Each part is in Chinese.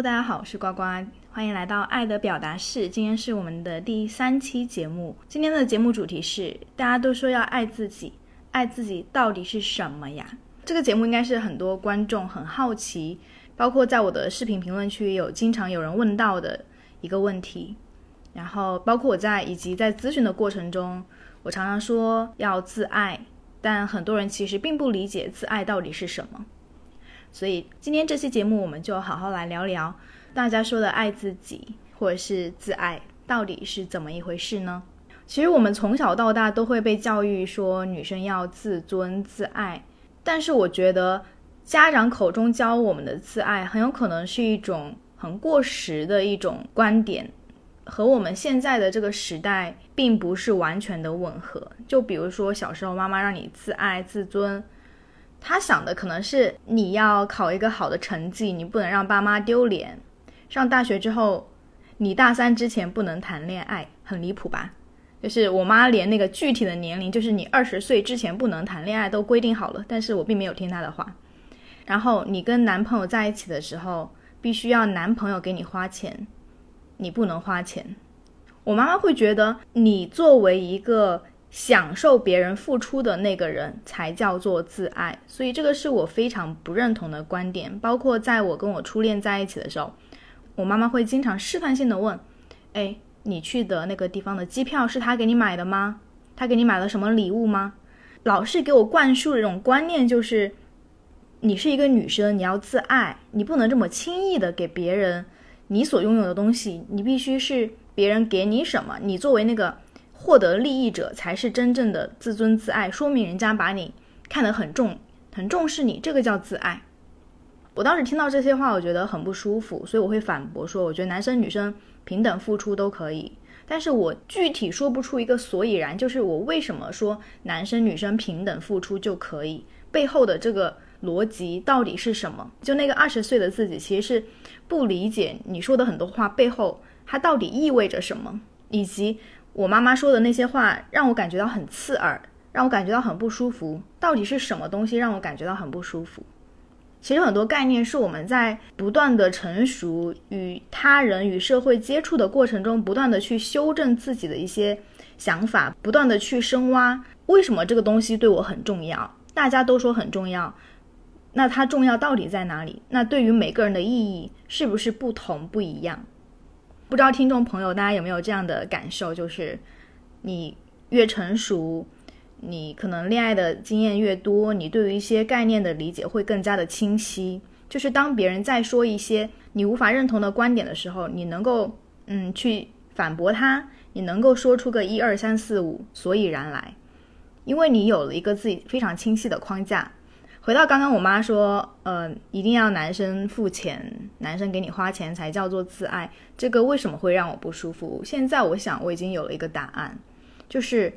大家好，我是呱呱，欢迎来到爱的表达室。今天是我们的第三期节目。今天的节目主题是：大家都说要爱自己，爱自己到底是什么呀？这个节目应该是很多观众很好奇，包括在我的视频评论区有经常有人问到的一个问题。然后，包括我在以及在咨询的过程中，我常常说要自爱，但很多人其实并不理解自爱到底是什么。所以今天这期节目，我们就好好来聊聊大家说的爱自己或者是自爱到底是怎么一回事呢？其实我们从小到大都会被教育说女生要自尊自爱，但是我觉得家长口中教我们的自爱，很有可能是一种很过时的一种观点，和我们现在的这个时代并不是完全的吻合。就比如说小时候妈妈让你自爱自尊。他想的可能是你要考一个好的成绩，你不能让爸妈丢脸。上大学之后，你大三之前不能谈恋爱，很离谱吧？就是我妈连那个具体的年龄，就是你二十岁之前不能谈恋爱都规定好了，但是我并没有听她的话。然后你跟男朋友在一起的时候，必须要男朋友给你花钱，你不能花钱。我妈妈会觉得你作为一个。享受别人付出的那个人才叫做自爱，所以这个是我非常不认同的观点。包括在我跟我初恋在一起的时候，我妈妈会经常试探性的问：“哎，你去的那个地方的机票是他给你买的吗？他给你买了什么礼物吗？”老是给我灌输这种观念就是，你是一个女生，你要自爱，你不能这么轻易的给别人你所拥有的东西，你必须是别人给你什么，你作为那个。获得利益者才是真正的自尊自爱，说明人家把你看得很重，很重视你，这个叫自爱。我当时听到这些话，我觉得很不舒服，所以我会反驳说，我觉得男生女生平等付出都可以，但是我具体说不出一个所以然，就是我为什么说男生女生平等付出就可以，背后的这个逻辑到底是什么？就那个二十岁的自己，其实是不理解你说的很多话背后它到底意味着什么，以及。我妈妈说的那些话让我感觉到很刺耳，让我感觉到很不舒服。到底是什么东西让我感觉到很不舒服？其实很多概念是我们在不断的成熟、与他人、与社会接触的过程中，不断的去修正自己的一些想法，不断的去深挖为什么这个东西对我很重要。大家都说很重要，那它重要到底在哪里？那对于每个人的意义是不是不同不一样？不知道听众朋友大家有没有这样的感受，就是你越成熟，你可能恋爱的经验越多，你对于一些概念的理解会更加的清晰。就是当别人在说一些你无法认同的观点的时候，你能够嗯去反驳他，你能够说出个一二三四五所以然来，因为你有了一个自己非常清晰的框架。回到刚刚，我妈说，呃，一定要男生付钱，男生给你花钱才叫做自爱。这个为什么会让我不舒服？现在我想我已经有了一个答案，就是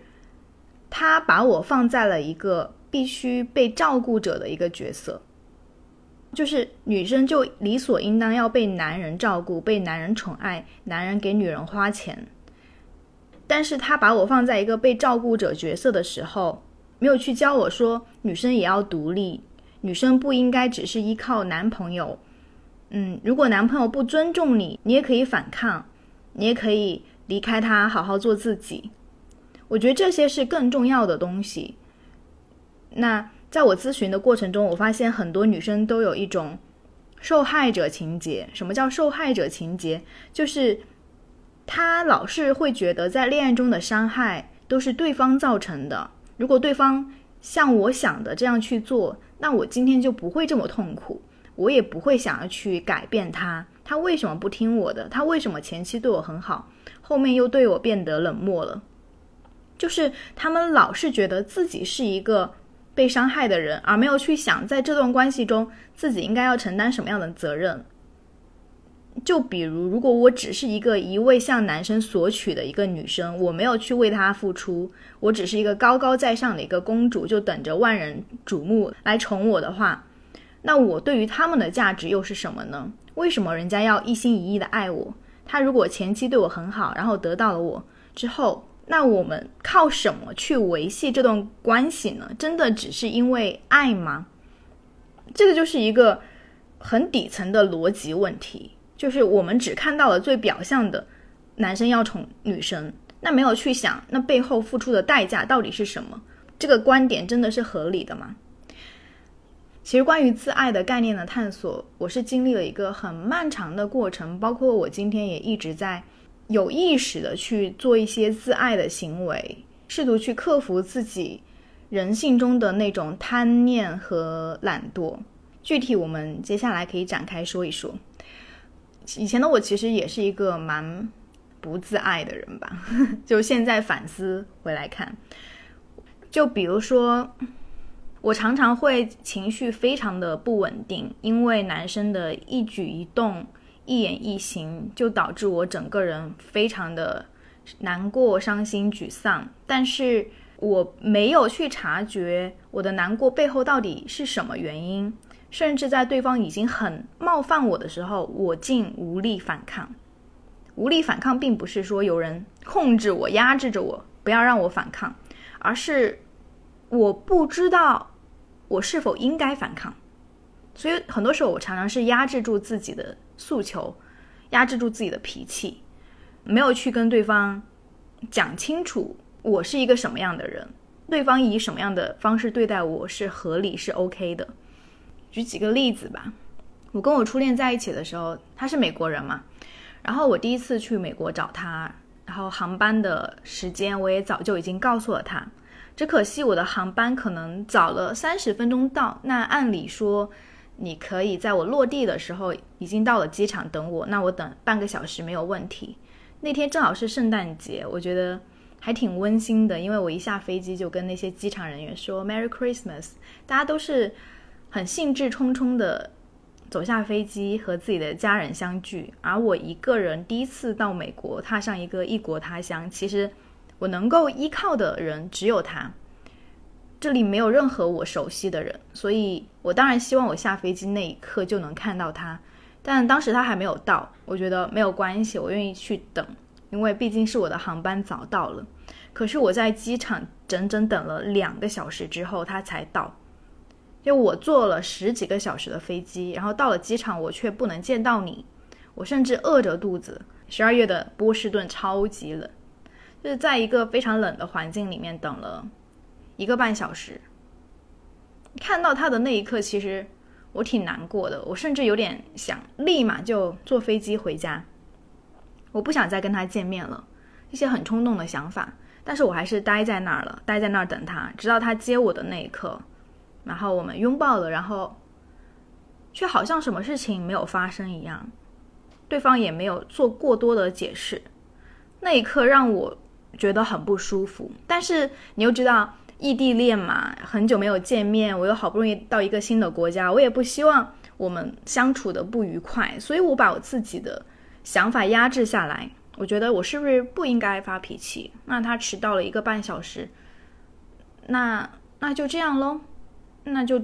他把我放在了一个必须被照顾者的一个角色，就是女生就理所应当要被男人照顾，被男人宠爱，男人给女人花钱。但是他把我放在一个被照顾者角色的时候。没有去教我说，女生也要独立，女生不应该只是依靠男朋友。嗯，如果男朋友不尊重你，你也可以反抗，你也可以离开他，好好做自己。我觉得这些是更重要的东西。那在我咨询的过程中，我发现很多女生都有一种受害者情节。什么叫受害者情节？就是她老是会觉得在恋爱中的伤害都是对方造成的。如果对方像我想的这样去做，那我今天就不会这么痛苦，我也不会想要去改变他。他为什么不听我的？他为什么前期对我很好，后面又对我变得冷漠了？就是他们老是觉得自己是一个被伤害的人，而没有去想在这段关系中自己应该要承担什么样的责任。就比如，如果我只是一个一味向男生索取的一个女生，我没有去为他付出，我只是一个高高在上的一个公主，就等着万人瞩目来宠我的话，那我对于他们的价值又是什么呢？为什么人家要一心一意的爱我？他如果前期对我很好，然后得到了我之后，那我们靠什么去维系这段关系呢？真的只是因为爱吗？这个就是一个很底层的逻辑问题。就是我们只看到了最表象的，男生要宠女生，那没有去想那背后付出的代价到底是什么。这个观点真的是合理的吗？其实关于自爱的概念的探索，我是经历了一个很漫长的过程，包括我今天也一直在有意识的去做一些自爱的行为，试图去克服自己人性中的那种贪念和懒惰。具体我们接下来可以展开说一说。以前的我其实也是一个蛮不自爱的人吧，就现在反思回来看，就比如说。我常常会情绪非常的不稳定，因为男生的一举一动、一言一行，就导致我整个人非常的难过、伤心、沮丧。但是我没有去察觉我的难过背后到底是什么原因，甚至在对方已经很冒犯我的时候，我竟无力反抗。无力反抗，并不是说有人控制我、压制着我，不要让我反抗，而是我不知道。我是否应该反抗？所以很多时候，我常常是压制住自己的诉求，压制住自己的脾气，没有去跟对方讲清楚我是一个什么样的人，对方以什么样的方式对待我是合理是 OK 的。举几个例子吧，我跟我初恋在一起的时候，他是美国人嘛，然后我第一次去美国找他，然后航班的时间我也早就已经告诉了他。只可惜我的航班可能早了三十分钟到，那按理说你可以在我落地的时候已经到了机场等我，那我等半个小时没有问题。那天正好是圣诞节，我觉得还挺温馨的，因为我一下飞机就跟那些机场人员说 “Merry Christmas”，大家都是很兴致冲冲的走下飞机和自己的家人相聚，而我一个人第一次到美国，踏上一个异国他乡，其实。我能够依靠的人只有他，这里没有任何我熟悉的人，所以我当然希望我下飞机那一刻就能看到他，但当时他还没有到，我觉得没有关系，我愿意去等，因为毕竟是我的航班早到了。可是我在机场整整等了两个小时之后，他才到，就我坐了十几个小时的飞机，然后到了机场，我却不能见到你，我甚至饿着肚子。十二月的波士顿超级冷。就是在一个非常冷的环境里面等了一个半小时，看到他的那一刻，其实我挺难过的。我甚至有点想立马就坐飞机回家，我不想再跟他见面了。一些很冲动的想法，但是我还是待在那儿了，待在那儿等他，直到他接我的那一刻，然后我们拥抱了，然后却好像什么事情没有发生一样，对方也没有做过多的解释。那一刻让我。觉得很不舒服，但是你又知道异地恋嘛，很久没有见面，我又好不容易到一个新的国家，我也不希望我们相处的不愉快，所以我把我自己的想法压制下来。我觉得我是不是不应该发脾气？那他迟到了一个半小时，那那就这样喽，那就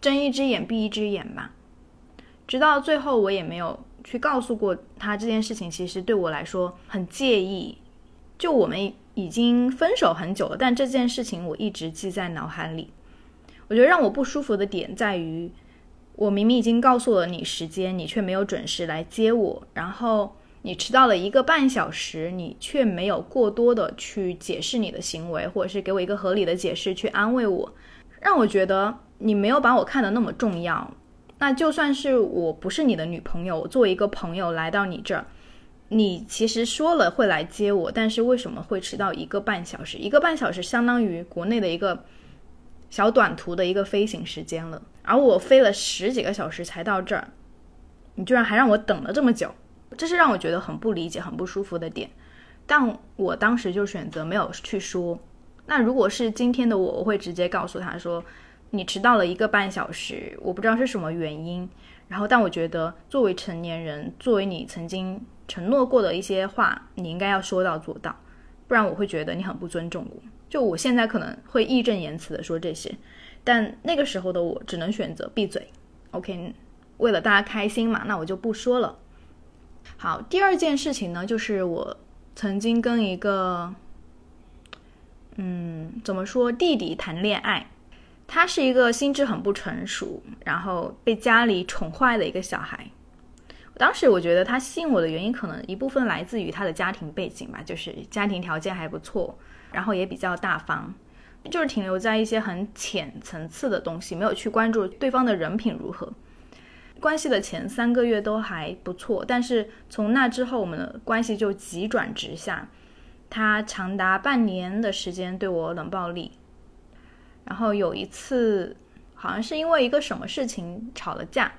睁一只眼闭一只眼吧。直到最后，我也没有去告诉过他这件事情，其实对我来说很介意。就我们已经分手很久了，但这件事情我一直记在脑海里。我觉得让我不舒服的点在于，我明明已经告诉了你时间，你却没有准时来接我，然后你迟到了一个半小时，你却没有过多的去解释你的行为，或者是给我一个合理的解释去安慰我，让我觉得你没有把我看得那么重要。那就算是我不是你的女朋友，我作为一个朋友来到你这儿。你其实说了会来接我，但是为什么会迟到一个半小时？一个半小时相当于国内的一个小短途的一个飞行时间了，而我飞了十几个小时才到这儿，你居然还让我等了这么久，这是让我觉得很不理解、很不舒服的点。但我当时就选择没有去说。那如果是今天的我，我会直接告诉他说，你迟到了一个半小时，我不知道是什么原因。然后，但我觉得作为成年人，作为你曾经。承诺过的一些话，你应该要说到做到，不然我会觉得你很不尊重我。就我现在可能会义正言辞的说这些，但那个时候的我只能选择闭嘴。OK，为了大家开心嘛，那我就不说了。好，第二件事情呢，就是我曾经跟一个，嗯，怎么说，弟弟谈恋爱，他是一个心智很不成熟，然后被家里宠坏的一个小孩。当时我觉得他吸引我的原因，可能一部分来自于他的家庭背景吧，就是家庭条件还不错，然后也比较大方，就是停留在一些很浅层次的东西，没有去关注对方的人品如何。关系的前三个月都还不错，但是从那之后，我们的关系就急转直下。他长达半年的时间对我冷暴力，然后有一次，好像是因为一个什么事情吵了架。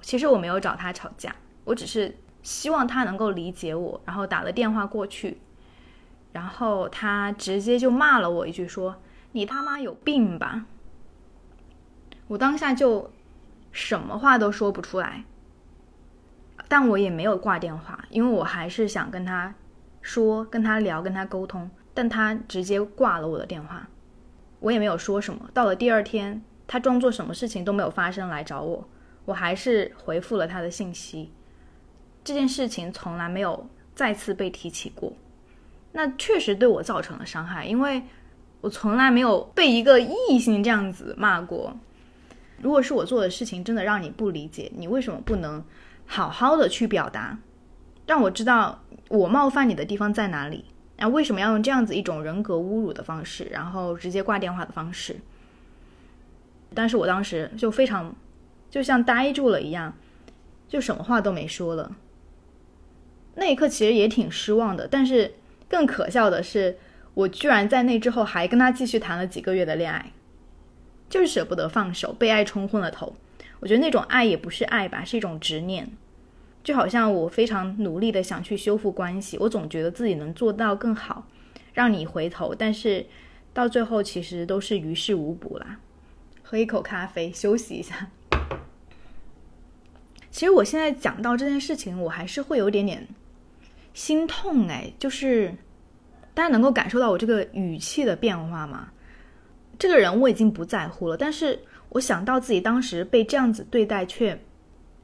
其实我没有找他吵架，我只是希望他能够理解我，然后打了电话过去，然后他直接就骂了我一句，说：“你他妈有病吧！”我当下就什么话都说不出来，但我也没有挂电话，因为我还是想跟他说、跟他聊、跟他沟通，但他直接挂了我的电话，我也没有说什么。到了第二天，他装作什么事情都没有发生来找我。我还是回复了他的信息，这件事情从来没有再次被提起过。那确实对我造成了伤害，因为我从来没有被一个异性这样子骂过。如果是我做的事情真的让你不理解，你为什么不能好好的去表达，让我知道我冒犯你的地方在哪里？那为什么要用这样子一种人格侮辱的方式，然后直接挂电话的方式？但是我当时就非常。就像呆住了一样，就什么话都没说了。那一刻其实也挺失望的，但是更可笑的是，我居然在那之后还跟他继续谈了几个月的恋爱，就是舍不得放手，被爱冲昏了头。我觉得那种爱也不是爱吧，是一种执念。就好像我非常努力的想去修复关系，我总觉得自己能做到更好，让你回头，但是到最后其实都是于事无补啦。喝一口咖啡，休息一下。其实我现在讲到这件事情，我还是会有点点心痛哎，就是大家能够感受到我这个语气的变化吗？这个人我已经不在乎了，但是我想到自己当时被这样子对待，却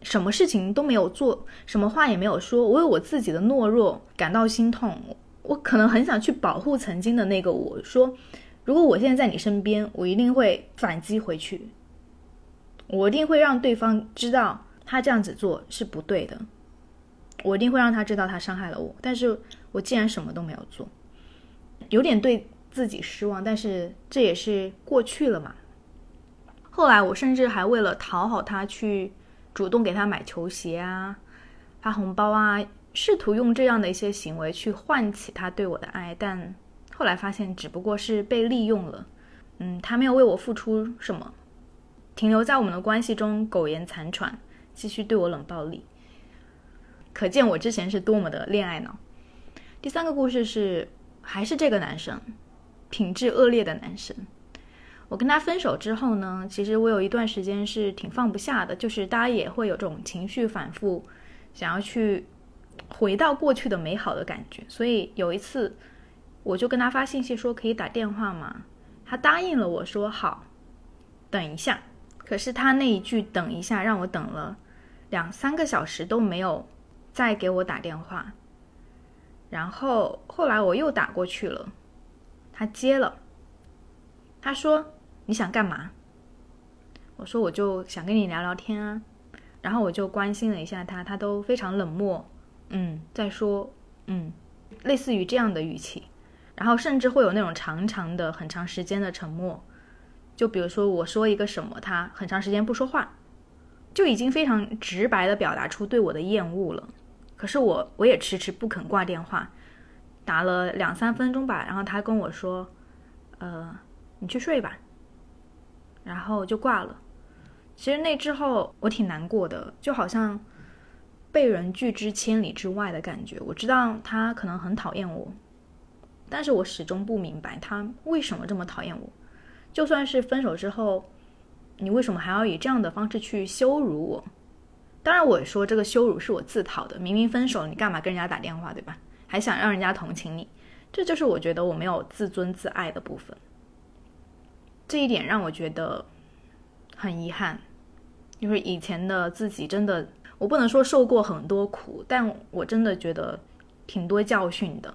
什么事情都没有做，什么话也没有说，我为我自己的懦弱感到心痛。我可能很想去保护曾经的那个我，说如果我现在在你身边，我一定会反击回去，我一定会让对方知道。他这样子做是不对的，我一定会让他知道他伤害了我。但是我竟然什么都没有做，有点对自己失望。但是这也是过去了嘛。后来我甚至还为了讨好他，去主动给他买球鞋啊，发红包啊，试图用这样的一些行为去唤起他对我的爱。但后来发现，只不过是被利用了。嗯，他没有为我付出什么，停留在我们的关系中苟延残喘。继续对我冷暴力，可见我之前是多么的恋爱脑。第三个故事是，还是这个男生，品质恶劣的男生。我跟他分手之后呢，其实我有一段时间是挺放不下的，就是大家也会有这种情绪反复，想要去回到过去的美好的感觉。所以有一次，我就跟他发信息说可以打电话吗？他答应了，我说好，等一下。可是他那一句“等一下”让我等了。两三个小时都没有再给我打电话，然后后来我又打过去了，他接了，他说你想干嘛？我说我就想跟你聊聊天啊，然后我就关心了一下他，他都非常冷漠，嗯，在说嗯，类似于这样的语气，然后甚至会有那种长长的、很长时间的沉默，就比如说我说一个什么，他很长时间不说话。就已经非常直白的表达出对我的厌恶了，可是我我也迟迟不肯挂电话，打了两三分钟吧，然后他跟我说：“呃，你去睡吧。”然后就挂了。其实那之后我挺难过的，就好像被人拒之千里之外的感觉。我知道他可能很讨厌我，但是我始终不明白他为什么这么讨厌我。就算是分手之后。你为什么还要以这样的方式去羞辱我？当然，我说这个羞辱是我自讨的。明明分手，你干嘛跟人家打电话，对吧？还想让人家同情你，这就是我觉得我没有自尊自爱的部分。这一点让我觉得很遗憾，因为以前的自己真的，我不能说受过很多苦，但我真的觉得挺多教训的。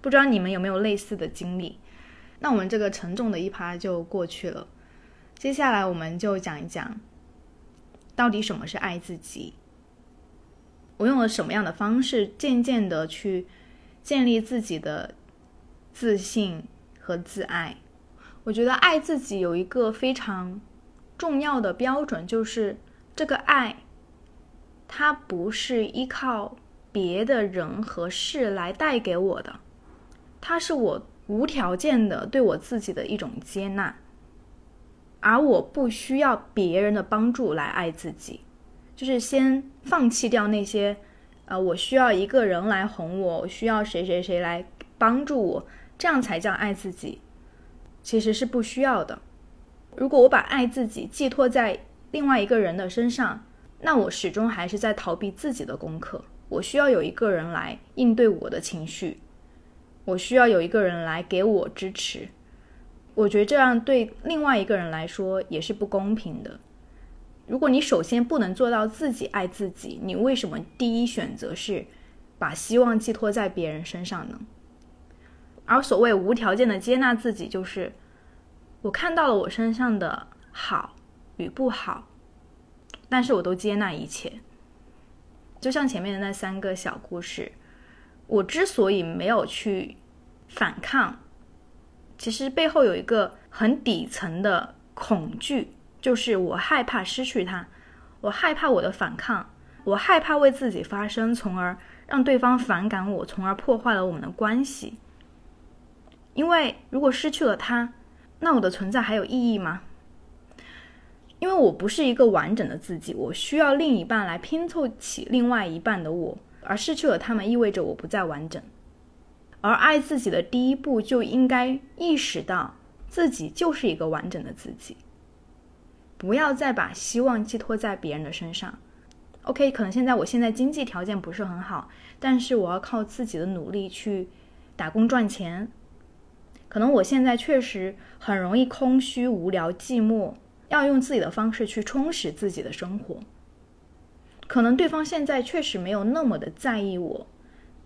不知道你们有没有类似的经历？那我们这个沉重的一趴就过去了。接下来我们就讲一讲，到底什么是爱自己。我用了什么样的方式，渐渐的去建立自己的自信和自爱。我觉得爱自己有一个非常重要的标准，就是这个爱，它不是依靠别的人和事来带给我的，它是我无条件的对我自己的一种接纳，而我不需要别人的帮助来爱自己，就是先放弃掉那些，呃，我需要一个人来哄我，我需要谁谁谁来帮助我，这样才叫爱自己。其实是不需要的。如果我把爱自己寄托在另外一个人的身上，那我始终还是在逃避自己的功课。我需要有一个人来应对我的情绪，我需要有一个人来给我支持。我觉得这样对另外一个人来说也是不公平的。如果你首先不能做到自己爱自己，你为什么第一选择是把希望寄托在别人身上呢？而所谓无条件的接纳自己，就是我看到了我身上的好与不好，但是我都接纳一切。就像前面的那三个小故事，我之所以没有去反抗，其实背后有一个很底层的恐惧，就是我害怕失去他，我害怕我的反抗，我害怕为自己发声，从而让对方反感我，从而破坏了我们的关系。因为如果失去了他，那我的存在还有意义吗？因为我不是一个完整的自己，我需要另一半来拼凑起另外一半的我，而失去了他们意味着我不再完整。而爱自己的第一步就应该意识到自己就是一个完整的自己，不要再把希望寄托在别人的身上。OK，可能现在我现在经济条件不是很好，但是我要靠自己的努力去打工赚钱。可能我现在确实很容易空虚、无聊、寂寞，要用自己的方式去充实自己的生活。可能对方现在确实没有那么的在意我，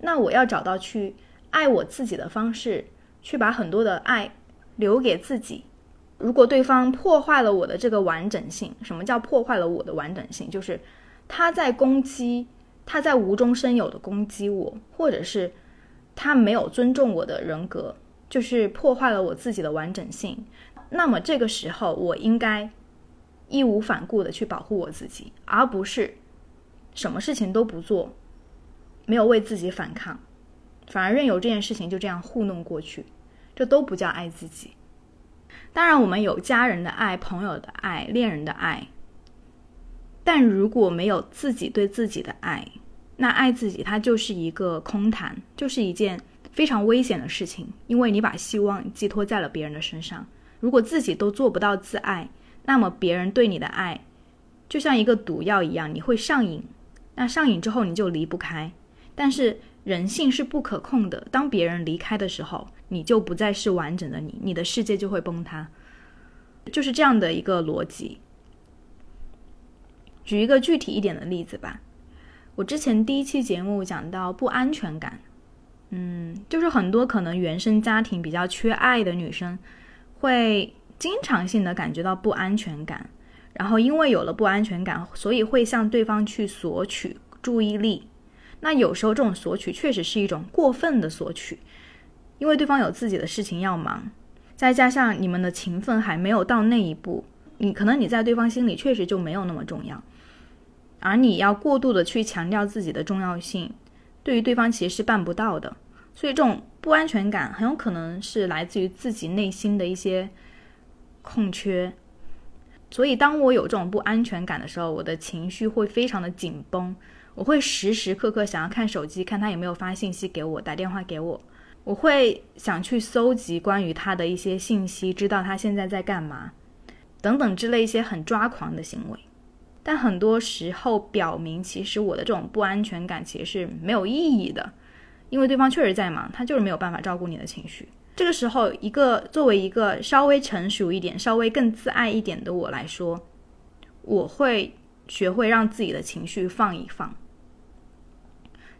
那我要找到去爱我自己的方式，去把很多的爱留给自己。如果对方破坏了我的这个完整性，什么叫破坏了我的完整性？就是他在攻击，他在无中生有的攻击我，或者是他没有尊重我的人格。就是破坏了我自己的完整性，那么这个时候我应该义无反顾的去保护我自己，而不是什么事情都不做，没有为自己反抗，反而任由这件事情就这样糊弄过去，这都不叫爱自己。当然，我们有家人的爱、朋友的爱、恋人的爱，但如果没有自己对自己的爱，那爱自己它就是一个空谈，就是一件。非常危险的事情，因为你把希望寄托在了别人的身上。如果自己都做不到自爱，那么别人对你的爱就像一个毒药一样，你会上瘾。那上瘾之后你就离不开。但是人性是不可控的，当别人离开的时候，你就不再是完整的你，你的世界就会崩塌。就是这样的一个逻辑。举一个具体一点的例子吧，我之前第一期节目讲到不安全感。嗯，就是很多可能原生家庭比较缺爱的女生，会经常性的感觉到不安全感，然后因为有了不安全感，所以会向对方去索取注意力。那有时候这种索取确实是一种过分的索取，因为对方有自己的事情要忙，再加上你们的情分还没有到那一步，你可能你在对方心里确实就没有那么重要，而你要过度的去强调自己的重要性。对于对方其实是办不到的，所以这种不安全感很有可能是来自于自己内心的一些空缺。所以当我有这种不安全感的时候，我的情绪会非常的紧绷，我会时时刻刻想要看手机，看他有没有发信息给我，打电话给我，我会想去搜集关于他的一些信息，知道他现在在干嘛，等等之类一些很抓狂的行为。但很多时候表明，其实我的这种不安全感其实是没有意义的，因为对方确实在忙，他就是没有办法照顾你的情绪。这个时候，一个作为一个稍微成熟一点、稍微更自爱一点的我来说，我会学会让自己的情绪放一放。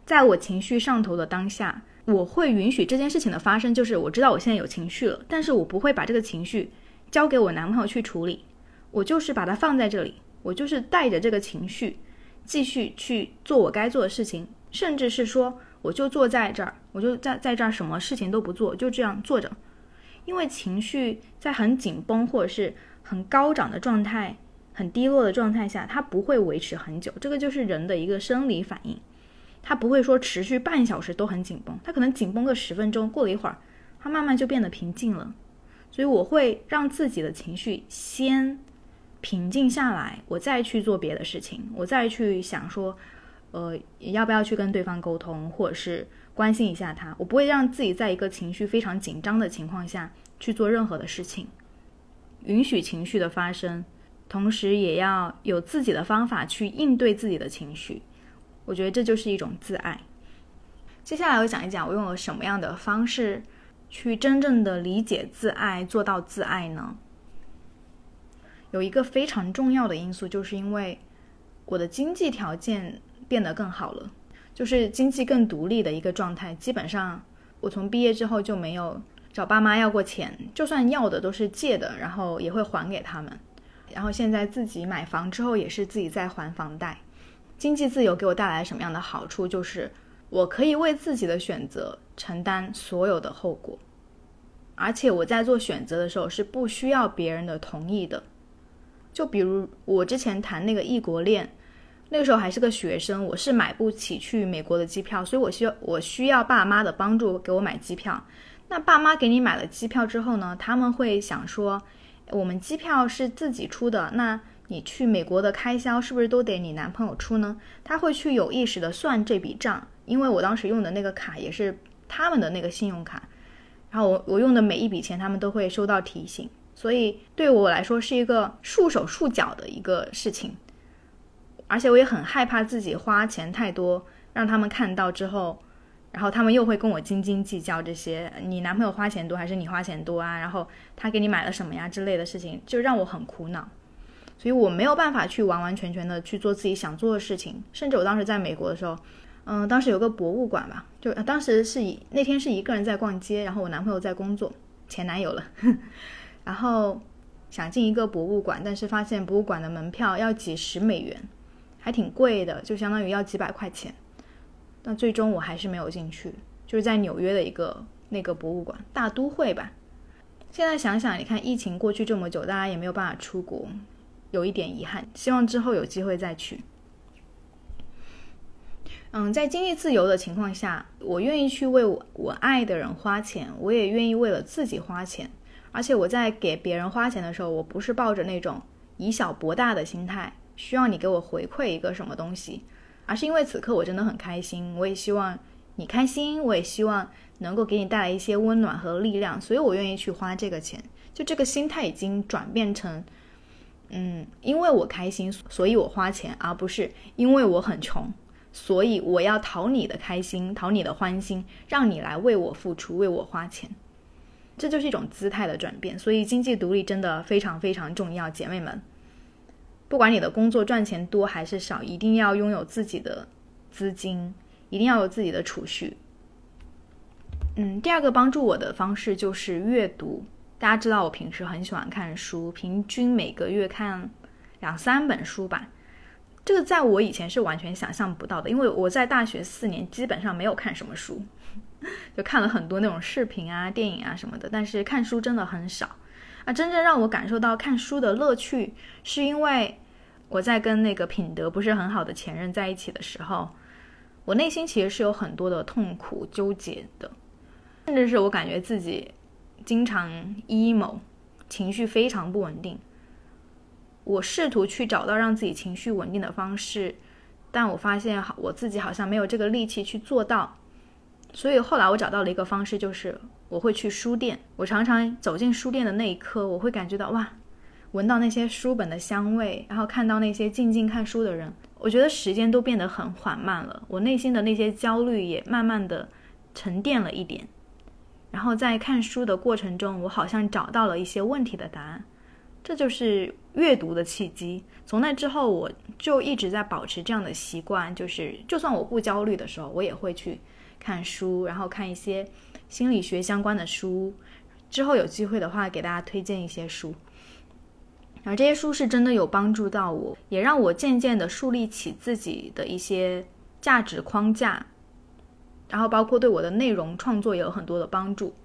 在我情绪上头的当下，我会允许这件事情的发生，就是我知道我现在有情绪了，但是我不会把这个情绪交给我男朋友去处理，我就是把它放在这里。我就是带着这个情绪，继续去做我该做的事情，甚至是说，我就坐在这儿，我就在在这儿什么事情都不做，就这样坐着。因为情绪在很紧绷或者是很高涨的状态、很低落的状态下，它不会维持很久。这个就是人的一个生理反应，它不会说持续半小时都很紧绷，它可能紧绷个十分钟，过了一会儿，它慢慢就变得平静了。所以我会让自己的情绪先平静下来，我再去做别的事情，我再去想说，呃，要不要去跟对方沟通，或者是。关心一下他，我不会让自己在一个情绪非常紧张的情况下去做任何的事情，允许情绪的发生，同时也要有自己的方法去应对自己的情绪。我觉得这就是一种自爱。接下来我讲一讲我用了什么样的方式去真正的理解自爱，做到自爱呢？有一个非常重要的因素，就是因为我的经济条件变得更好了。就是经济更独立的一个状态，基本上我从毕业之后就没有找爸妈要过钱，就算要的都是借的，然后也会还给他们。然后现在自己买房之后也是自己在还房贷。经济自由给我带来什么样的好处？就是我可以为自己的选择承担所有的后果，而且我在做选择的时候是不需要别人的同意的。就比如我之前谈那个异国恋。那个时候还是个学生，我是买不起去美国的机票，所以我需要我需要爸妈的帮助给我买机票。那爸妈给你买了机票之后呢，他们会想说，我们机票是自己出的，那你去美国的开销是不是都得你男朋友出呢？他会去有意识的算这笔账，因为我当时用的那个卡也是他们的那个信用卡，然后我我用的每一笔钱他们都会收到提醒，所以对我来说是一个束手束脚的一个事情。而且我也很害怕自己花钱太多，让他们看到之后，然后他们又会跟我斤斤计较这些，你男朋友花钱多还是你花钱多啊？然后他给你买了什么呀之类的事情，就让我很苦恼。所以我没有办法去完完全全的去做自己想做的事情。甚至我当时在美国的时候，嗯，当时有个博物馆吧，就当时是以那天是一个人在逛街，然后我男朋友在工作，前男友了，然后想进一个博物馆，但是发现博物馆的门票要几十美元。还挺贵的，就相当于要几百块钱。但最终我还是没有进去，就是在纽约的一个那个博物馆，大都会吧。现在想想，你看疫情过去这么久，大家也没有办法出国，有一点遗憾。希望之后有机会再去。嗯，在经济自由的情况下，我愿意去为我我爱的人花钱，我也愿意为了自己花钱。而且我在给别人花钱的时候，我不是抱着那种以小博大的心态。需要你给我回馈一个什么东西，而是因为此刻我真的很开心，我也希望你开心，我也希望能够给你带来一些温暖和力量，所以我愿意去花这个钱。就这个心态已经转变成，嗯，因为我开心，所以我花钱，而不是因为我很穷，所以我要讨你的开心，讨你的欢心，让你来为我付出，为我花钱。这就是一种姿态的转变。所以经济独立真的非常非常重要，姐妹们。不管你的工作赚钱多还是少，一定要拥有自己的资金，一定要有自己的储蓄。嗯，第二个帮助我的方式就是阅读。大家知道我平时很喜欢看书，平均每个月看两三本书吧。这个在我以前是完全想象不到的，因为我在大学四年基本上没有看什么书，就看了很多那种视频啊、电影啊什么的，但是看书真的很少。啊，真正让我感受到看书的乐趣，是因为我在跟那个品德不是很好的前任在一起的时候，我内心其实是有很多的痛苦纠结的，甚至是我感觉自己经常 emo，情绪非常不稳定。我试图去找到让自己情绪稳定的方式，但我发现好我自己好像没有这个力气去做到，所以后来我找到了一个方式，就是。我会去书店，我常常走进书店的那一刻，我会感觉到哇，闻到那些书本的香味，然后看到那些静静看书的人，我觉得时间都变得很缓慢了，我内心的那些焦虑也慢慢的沉淀了一点。然后在看书的过程中，我好像找到了一些问题的答案，这就是阅读的契机。从那之后，我就一直在保持这样的习惯，就是就算我不焦虑的时候，我也会去看书，然后看一些。心理学相关的书，之后有机会的话给大家推荐一些书。然后这些书是真的有帮助到我，也让我渐渐的树立起自己的一些价值框架，然后包括对我的内容创作也有很多的帮助。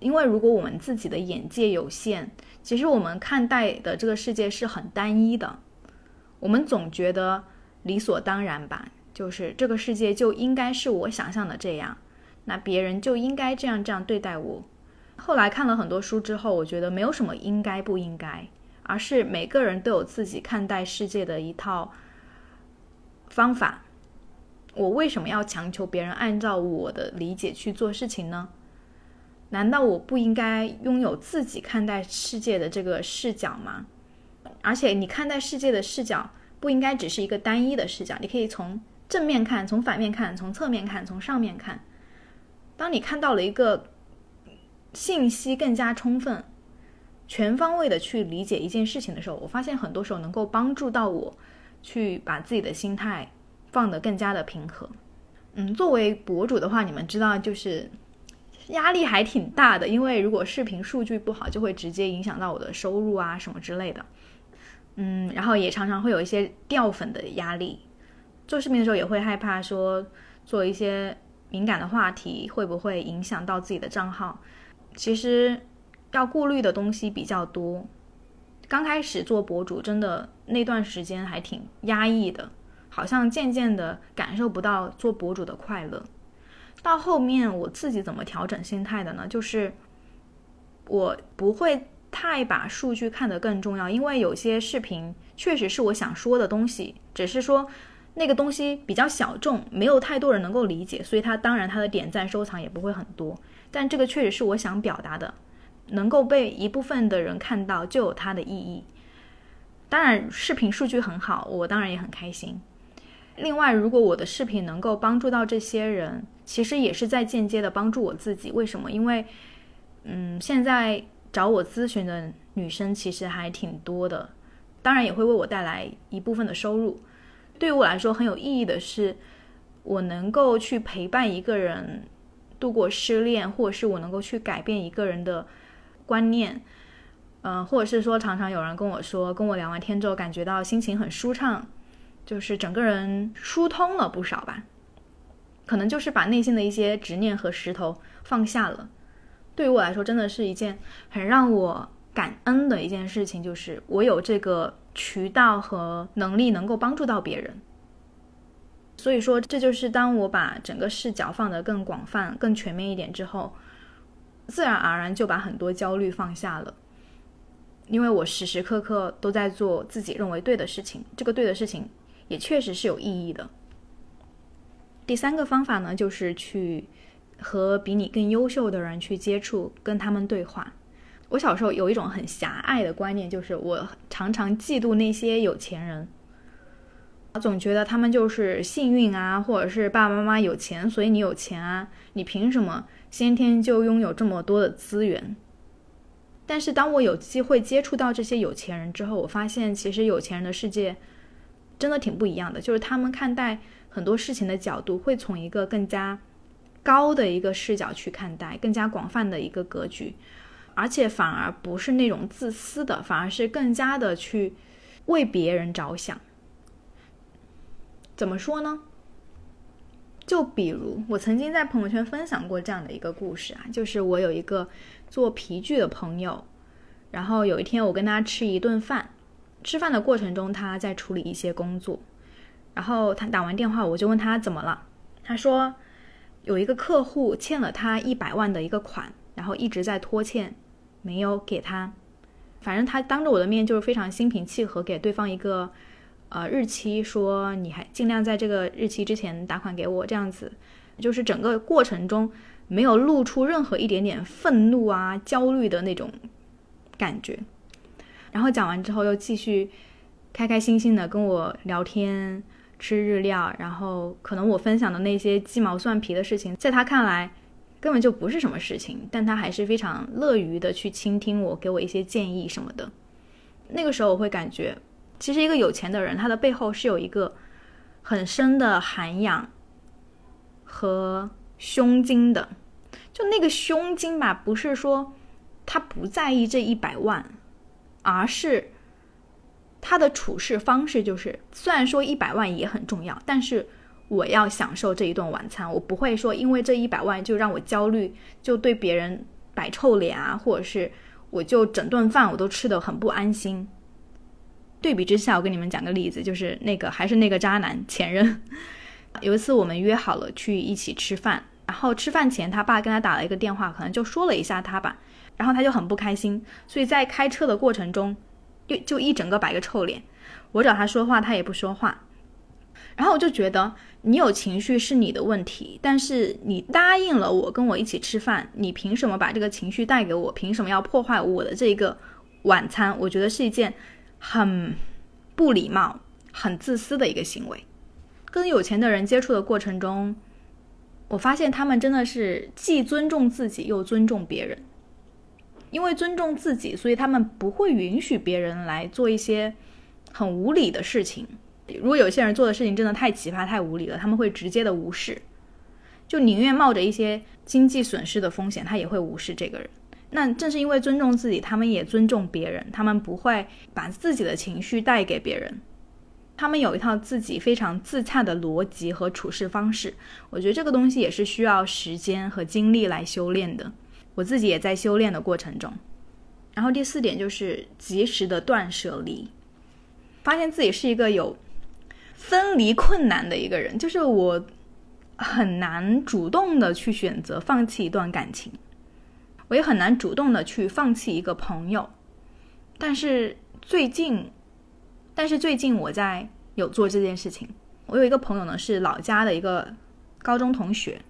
因为如果我们自己的眼界有限，其实我们看待的这个世界是很单一的，我们总觉得理所当然吧，就是这个世界就应该是我想象的这样，那别人就应该这样这样对待我。后来看了很多书之后，我觉得没有什么应该不应该，而是每个人都有自己看待世界的一套方法。我为什么要强求别人按照我的理解去做事情呢？难道我不应该拥有自己看待世界的这个视角吗？而且你看待世界的视角不应该只是一个单一的视角，你可以从正面看，从反面看，从侧面看，从上面看。当你看到了一个信息更加充分、全方位的去理解一件事情的时候，我发现很多时候能够帮助到我去把自己的心态放得更加的平和。嗯，作为博主的话，你们知道就是。压力还挺大的，因为如果视频数据不好，就会直接影响到我的收入啊什么之类的。嗯，然后也常常会有一些掉粉的压力。做视频的时候也会害怕说做一些敏感的话题会不会影响到自己的账号。其实要顾虑的东西比较多。刚开始做博主真的那段时间还挺压抑的，好像渐渐的感受不到做博主的快乐。到后面我自己怎么调整心态的呢？就是我不会太把数据看得更重要，因为有些视频确实是我想说的东西，只是说那个东西比较小众，没有太多人能够理解，所以它当然它的点赞收藏也不会很多。但这个确实是我想表达的，能够被一部分的人看到就有它的意义。当然视频数据很好，我当然也很开心。另外，如果我的视频能够帮助到这些人，其实也是在间接的帮助我自己。为什么？因为，嗯，现在找我咨询的女生其实还挺多的，当然也会为我带来一部分的收入。对于我来说很有意义的是，我能够去陪伴一个人度过失恋，或者是我能够去改变一个人的观念，嗯，或者是说常常有人跟我说，跟我聊完天之后感觉到心情很舒畅。就是整个人疏通了不少吧，可能就是把内心的一些执念和石头放下了。对于我来说，真的是一件很让我感恩的一件事情，就是我有这个渠道和能力能够帮助到别人。所以说，这就是当我把整个视角放得更广泛、更全面一点之后，自然而然就把很多焦虑放下了，因为我时时刻刻都在做自己认为对的事情，这个对的事情。也确实是有意义的。第三个方法呢，就是去和比你更优秀的人去接触，跟他们对话。我小时候有一种很狭隘的观念，就是我常常嫉妒那些有钱人，总觉得他们就是幸运啊，或者是爸爸妈妈有钱，所以你有钱啊，你凭什么先天就拥有这么多的资源？但是当我有机会接触到这些有钱人之后，我发现其实有钱人的世界。真的挺不一样的，就是他们看待很多事情的角度会从一个更加高的一个视角去看待，更加广泛的一个格局，而且反而不是那种自私的，反而是更加的去为别人着想。怎么说呢？就比如我曾经在朋友圈分享过这样的一个故事啊，就是我有一个做皮具的朋友，然后有一天我跟他吃一顿饭。吃饭的过程中，他在处理一些工作，然后他打完电话，我就问他怎么了。他说有一个客户欠了他一百万的一个款，然后一直在拖欠，没有给他。反正他当着我的面就是非常心平气和，给对方一个呃日期，说你还尽量在这个日期之前打款给我，这样子。就是整个过程中没有露出任何一点点愤怒啊、焦虑的那种感觉。然后讲完之后，又继续开开心心的跟我聊天、吃日料。然后可能我分享的那些鸡毛蒜皮的事情，在他看来根本就不是什么事情，但他还是非常乐于的去倾听我，给我一些建议什么的。那个时候我会感觉，其实一个有钱的人，他的背后是有一个很深的涵养和胸襟的。就那个胸襟吧，不是说他不在意这一百万。而是他的处事方式就是，虽然说一百万也很重要，但是我要享受这一顿晚餐，我不会说因为这一百万就让我焦虑，就对别人摆臭脸啊，或者是我就整顿饭我都吃得很不安心。对比之下，我跟你们讲个例子，就是那个还是那个渣男前任。有一次我们约好了去一起吃饭，然后吃饭前他爸跟他打了一个电话，可能就说了一下他吧，然后他就很不开心，所以在开车的过程中，就就一整个摆个臭脸。我找他说话，他也不说话。然后我就觉得你有情绪是你的问题，但是你答应了我跟我一起吃饭，你凭什么把这个情绪带给我？凭什么要破坏我的这个晚餐？我觉得是一件。很不礼貌、很自私的一个行为。跟有钱的人接触的过程中，我发现他们真的是既尊重自己又尊重别人。因为尊重自己，所以他们不会允许别人来做一些很无理的事情。如果有些人做的事情真的太奇葩、太无理了，他们会直接的无视，就宁愿冒着一些经济损失的风险，他也会无视这个人。那正是因为尊重自己，他们也尊重别人，他们不会把自己的情绪带给别人，他们有一套自己非常自洽的逻辑和处事方式。我觉得这个东西也是需要时间和精力来修炼的，我自己也在修炼的过程中。然后第四点就是及时的断舍离，发现自己是一个有分离困难的一个人，就是我很难主动的去选择放弃一段感情。我也很难主动的去放弃一个朋友，但是最近，但是最近我在有做这件事情。我有一个朋友呢，是老家的一个高中同学，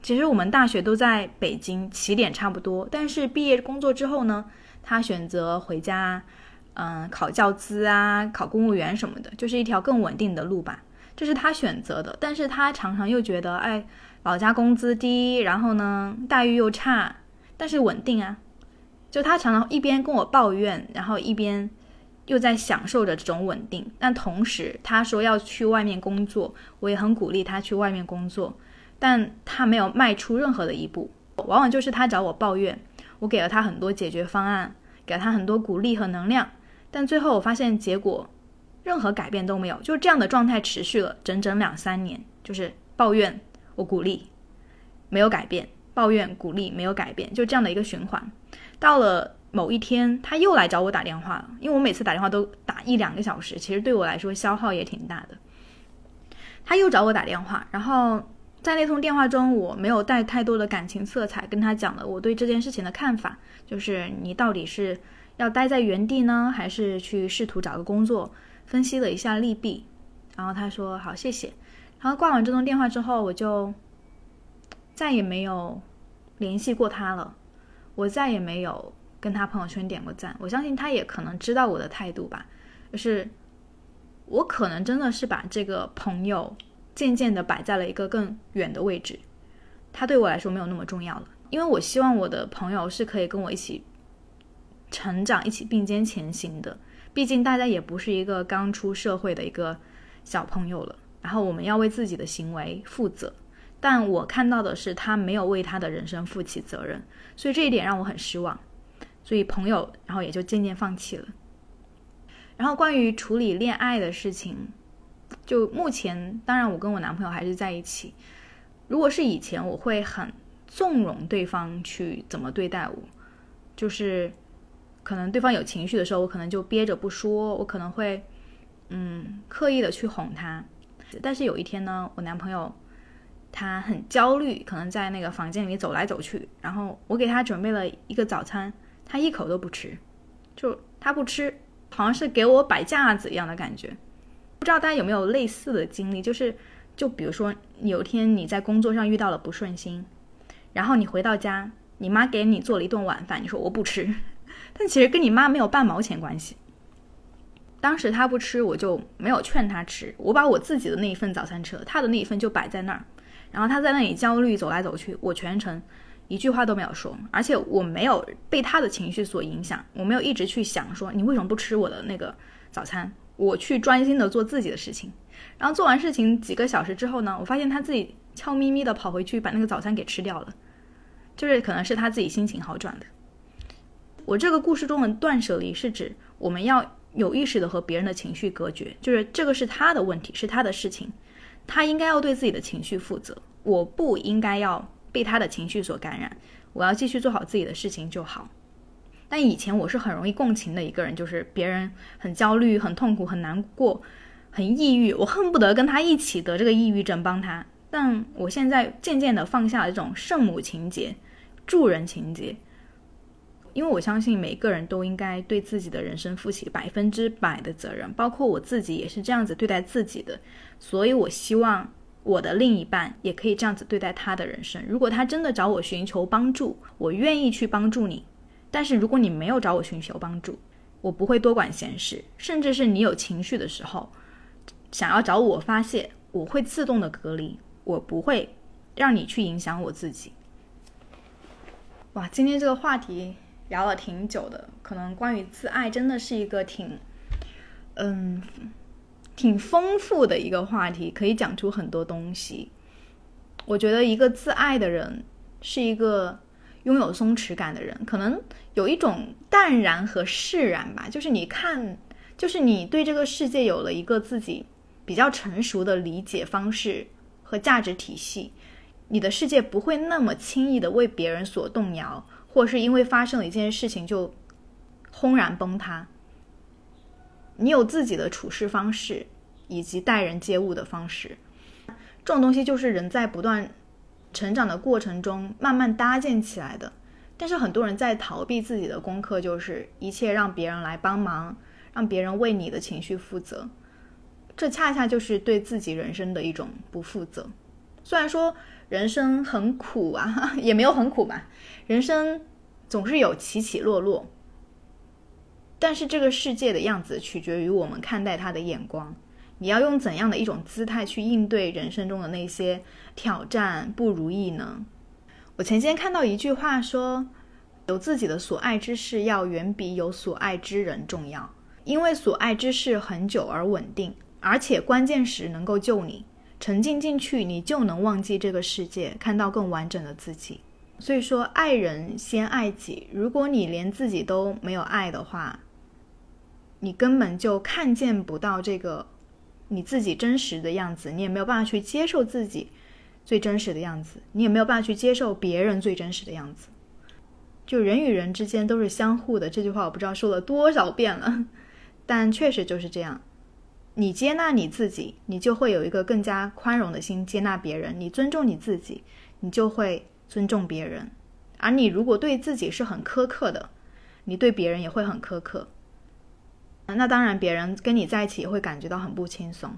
其实我们大学都在北京，起点差不多。但是毕业工作之后呢，他选择回家，嗯，考教资啊，考公务员什么的，就是一条更稳定的路吧。这是他选择的，但是他常常又觉得，哎，老家工资低，然后呢，待遇又差。但是稳定啊，就他常常一边跟我抱怨，然后一边又在享受着这种稳定。但同时他说要去外面工作，我也很鼓励他去外面工作，但他没有迈出任何的一步。往往就是他找我抱怨，我给了他很多解决方案，给了他很多鼓励和能量，但最后我发现结果任何改变都没有，就这样的状态持续了整整两三年，就是抱怨我鼓励，没有改变。抱怨、鼓励没有改变，就这样的一个循环。到了某一天，他又来找我打电话了，因为我每次打电话都打一两个小时，其实对我来说消耗也挺大的。他又找我打电话，然后在那通电话中，我没有带太多的感情色彩，跟他讲了我对这件事情的看法，就是你到底是要待在原地呢，还是去试图找个工作？分析了一下利弊，然后他说好，谢谢。然后挂完这通电话之后，我就。再也没有联系过他了，我再也没有跟他朋友圈点过赞。我相信他也可能知道我的态度吧，就是我可能真的是把这个朋友渐渐的摆在了一个更远的位置，他对我来说没有那么重要了。因为我希望我的朋友是可以跟我一起成长、一起并肩前行的。毕竟大家也不是一个刚出社会的一个小朋友了，然后我们要为自己的行为负责。但我看到的是，他没有为他的人生负起责任，所以这一点让我很失望。所以朋友，然后也就渐渐放弃了。然后关于处理恋爱的事情，就目前，当然我跟我男朋友还是在一起。如果是以前，我会很纵容对方去怎么对待我，就是可能对方有情绪的时候，我可能就憋着不说，我可能会嗯刻意的去哄他。但是有一天呢，我男朋友。他很焦虑，可能在那个房间里走来走去。然后我给他准备了一个早餐，他一口都不吃，就他不吃，好像是给我摆架子一样的感觉。不知道大家有没有类似的经历？就是，就比如说有一天你在工作上遇到了不顺心，然后你回到家，你妈给你做了一顿晚饭，你说我不吃，但其实跟你妈没有半毛钱关系。当时他不吃，我就没有劝他吃，我把我自己的那一份早餐吃了，他的那一份就摆在那儿。然后他在那里焦虑，走来走去，我全程一句话都没有说，而且我没有被他的情绪所影响，我没有一直去想说你为什么不吃我的那个早餐，我去专心的做自己的事情。然后做完事情几个小时之后呢，我发现他自己悄咪咪的跑回去把那个早餐给吃掉了，就是可能是他自己心情好转的。我这个故事中的断舍离是指我们要有意识的和别人的情绪隔绝，就是这个是他的问题，是他的事情，他应该要对自己的情绪负责，我不应该要被他的情绪所感染，我要继续做好自己的事情就好。但以前我是很容易共情的一个人，就是别人很焦虑、很痛苦、很难过、很抑郁，我恨不得跟他一起得这个抑郁症，帮他。但我现在渐渐的放下了这种圣母情节、助人情节。因为我相信每个人都应该对自己的人生负起百分之百的责任，包括我自己也是这样子对待自己的，所以我希望我的另一半也可以这样子对待他的人生。如果他真的找我寻求帮助，我愿意去帮助你；但是如果你没有找我寻求帮助，我不会多管闲事，甚至是你有情绪的时候，想要找我发泄，我会自动的隔离，我不会让你去影响我自己。哇，今天这个话题。聊了挺久的，可能关于自爱真的是一个挺，嗯，挺丰富的一个话题，可以讲出很多东西。我觉得一个自爱的人是一个拥有松弛感的人，可能有一种淡然和释然吧，就是你看，就是你对这个世界有了一个自己比较成熟的理解方式和价值体系，你的世界不会那么轻易的为别人所动摇。或是因为发生了一件事情就轰然崩塌，你有自己的处事方式以及待人接物的方式，这种东西就是人在不断成长的过程中慢慢搭建起来的。但是很多人在逃避自己的功课，就是一切让别人来帮忙，让别人为你的情绪负责，这恰恰就是对自己人生的一种不负责。虽然说。人生很苦啊，也没有很苦吧。人生总是有起起落落，但是这个世界的样子取决于我们看待它的眼光。你要用怎样的一种姿态去应对人生中的那些挑战、不如意呢？我前天看到一句话说：“有自己的所爱之事，要远比有所爱之人重要，因为所爱之事很久而稳定，而且关键时能够救你。”沉浸进去，你就能忘记这个世界，看到更完整的自己。所以说，爱人先爱己。如果你连自己都没有爱的话，你根本就看见不到这个你自己真实的样子，你也没有办法去接受自己最真实的样子，你也没有办法去接受别人最真实的样子。就人与人之间都是相互的，这句话我不知道说了多少遍了，但确实就是这样。你接纳你自己，你就会有一个更加宽容的心接纳别人。你尊重你自己，你就会尊重别人。而你如果对自己是很苛刻的，你对别人也会很苛刻。那当然，别人跟你在一起也会感觉到很不轻松。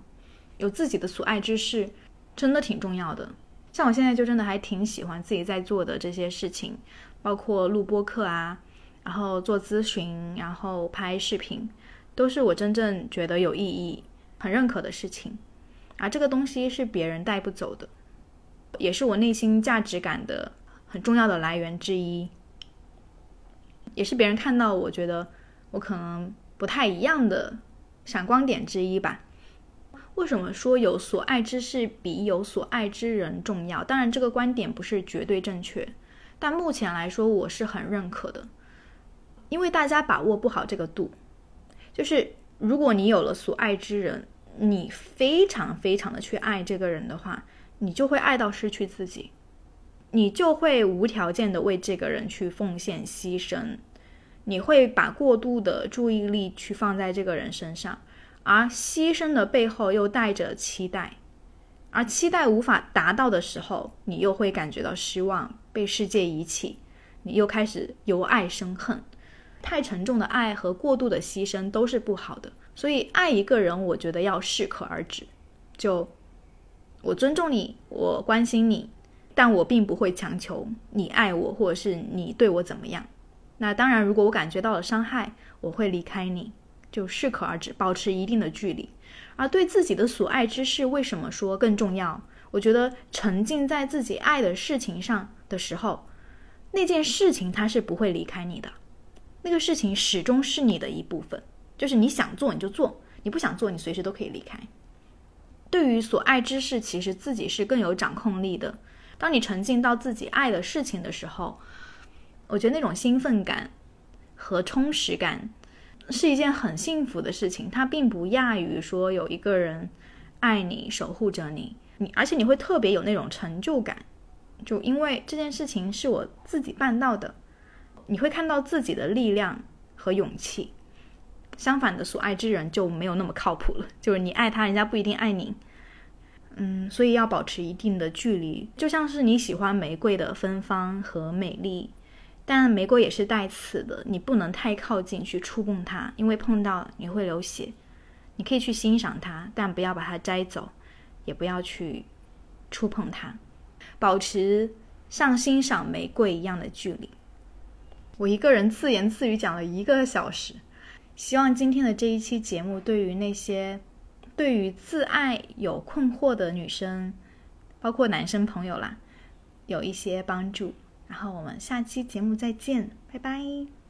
有自己的所爱之事，真的挺重要的。像我现在就真的还挺喜欢自己在做的这些事情，包括录播课啊，然后做咨询，然后拍视频。都是我真正觉得有意义、很认可的事情，而这个东西是别人带不走的，也是我内心价值感的很重要的来源之一，也是别人看到我觉得我可能不太一样的闪光点之一吧。为什么说有所爱之事比有所爱之人重要？当然，这个观点不是绝对正确，但目前来说我是很认可的，因为大家把握不好这个度。就是如果你有了所爱之人，你非常非常的去爱这个人的话，你就会爱到失去自己，你就会无条件的为这个人去奉献牺牲，你会把过度的注意力去放在这个人身上，而牺牲的背后又带着期待，而期待无法达到的时候，你又会感觉到失望，被世界遗弃，你又开始由爱生恨。太沉重的爱和过度的牺牲都是不好的，所以爱一个人，我觉得要适可而止。就我尊重你，我关心你，但我并不会强求你爱我，或者是你对我怎么样。那当然，如果我感觉到了伤害，我会离开你，就适可而止，保持一定的距离。而对自己的所爱之事，为什么说更重要？我觉得沉浸在自己爱的事情上的时候，那件事情它是不会离开你的。那个事情始终是你的一部分，就是你想做你就做，你不想做你随时都可以离开。对于所爱之事，其实自己是更有掌控力的。当你沉浸到自己爱的事情的时候，我觉得那种兴奋感和充实感，是一件很幸福的事情。它并不亚于说有一个人爱你、守护着你，你而且你会特别有那种成就感，就因为这件事情是我自己办到的，你会看到自己的力量和勇气。相反的，所爱之人就没有那么靠谱了，就是你爱他，人家不一定爱你。嗯，所以要保持一定的距离，就像是你喜欢玫瑰的芬芳和美丽，但玫瑰也是带刺的，你不能太靠近去触碰它，因为碰到你会流血。你可以去欣赏它，但不要把它摘走，也不要去触碰它，保持像欣赏玫瑰一样的距离。我一个人自言自语讲了一个小时，希望今天的这一期节目对于那些。对于自爱有困惑的女生，包括男生朋友啦，有一些帮助。然后我们下期节目再见，拜拜。